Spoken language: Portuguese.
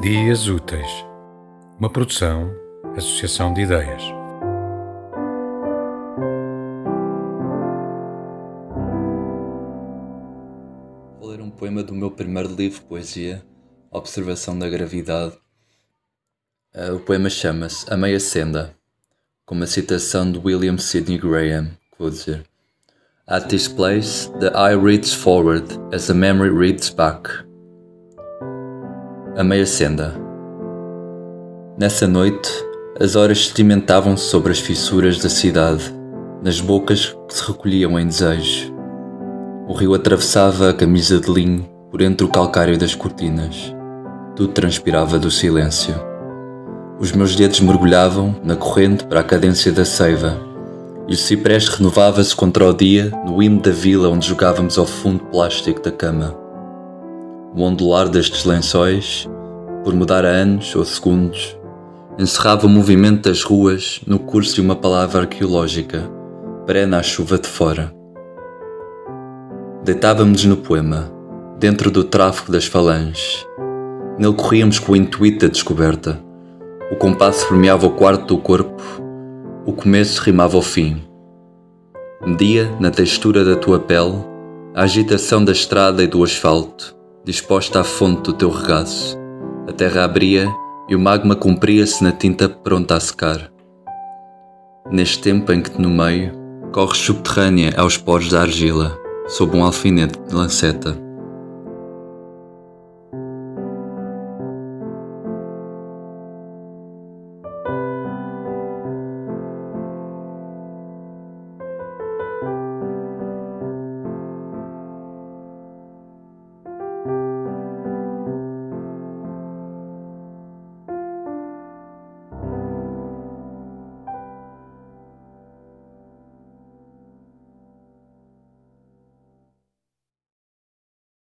Dias Úteis, uma produção, associação de ideias. Vou ler um poema do meu primeiro livro de poesia, Observação da Gravidade. Uh, o poema chama-se A Meia Senda, com uma citação de William Sidney Graham, que vou dizer. At this place, the eye reads forward as the memory reads back. A meia senda. Nessa noite, as horas sedimentavam-se sobre as fissuras da cidade, nas bocas que se recolhiam em desejo. O rio atravessava a camisa de linho por entre o calcário das cortinas. Tudo transpirava do silêncio. Os meus dedos mergulhavam na corrente para a cadência da seiva, e o cipreste renovava-se contra o dia no imo da vila onde jogávamos ao fundo plástico da cama. O ondular destes lençóis, por mudar a anos ou segundos, encerrava o movimento das ruas no curso de uma palavra arqueológica, perene à chuva de fora. Deitávamos no poema, dentro do tráfego das falanges. Nele corríamos com o intuito da descoberta. O compasso permeava o quarto do corpo, o começo rimava ao fim. Media, na textura da tua pele, a agitação da estrada e do asfalto, disposta à fonte do teu regaço. A terra abria e o magma cumpria-se na tinta pronta a secar. Neste tempo em que no meio corres subterrânea aos poros da argila, sob um alfinete de lanceta.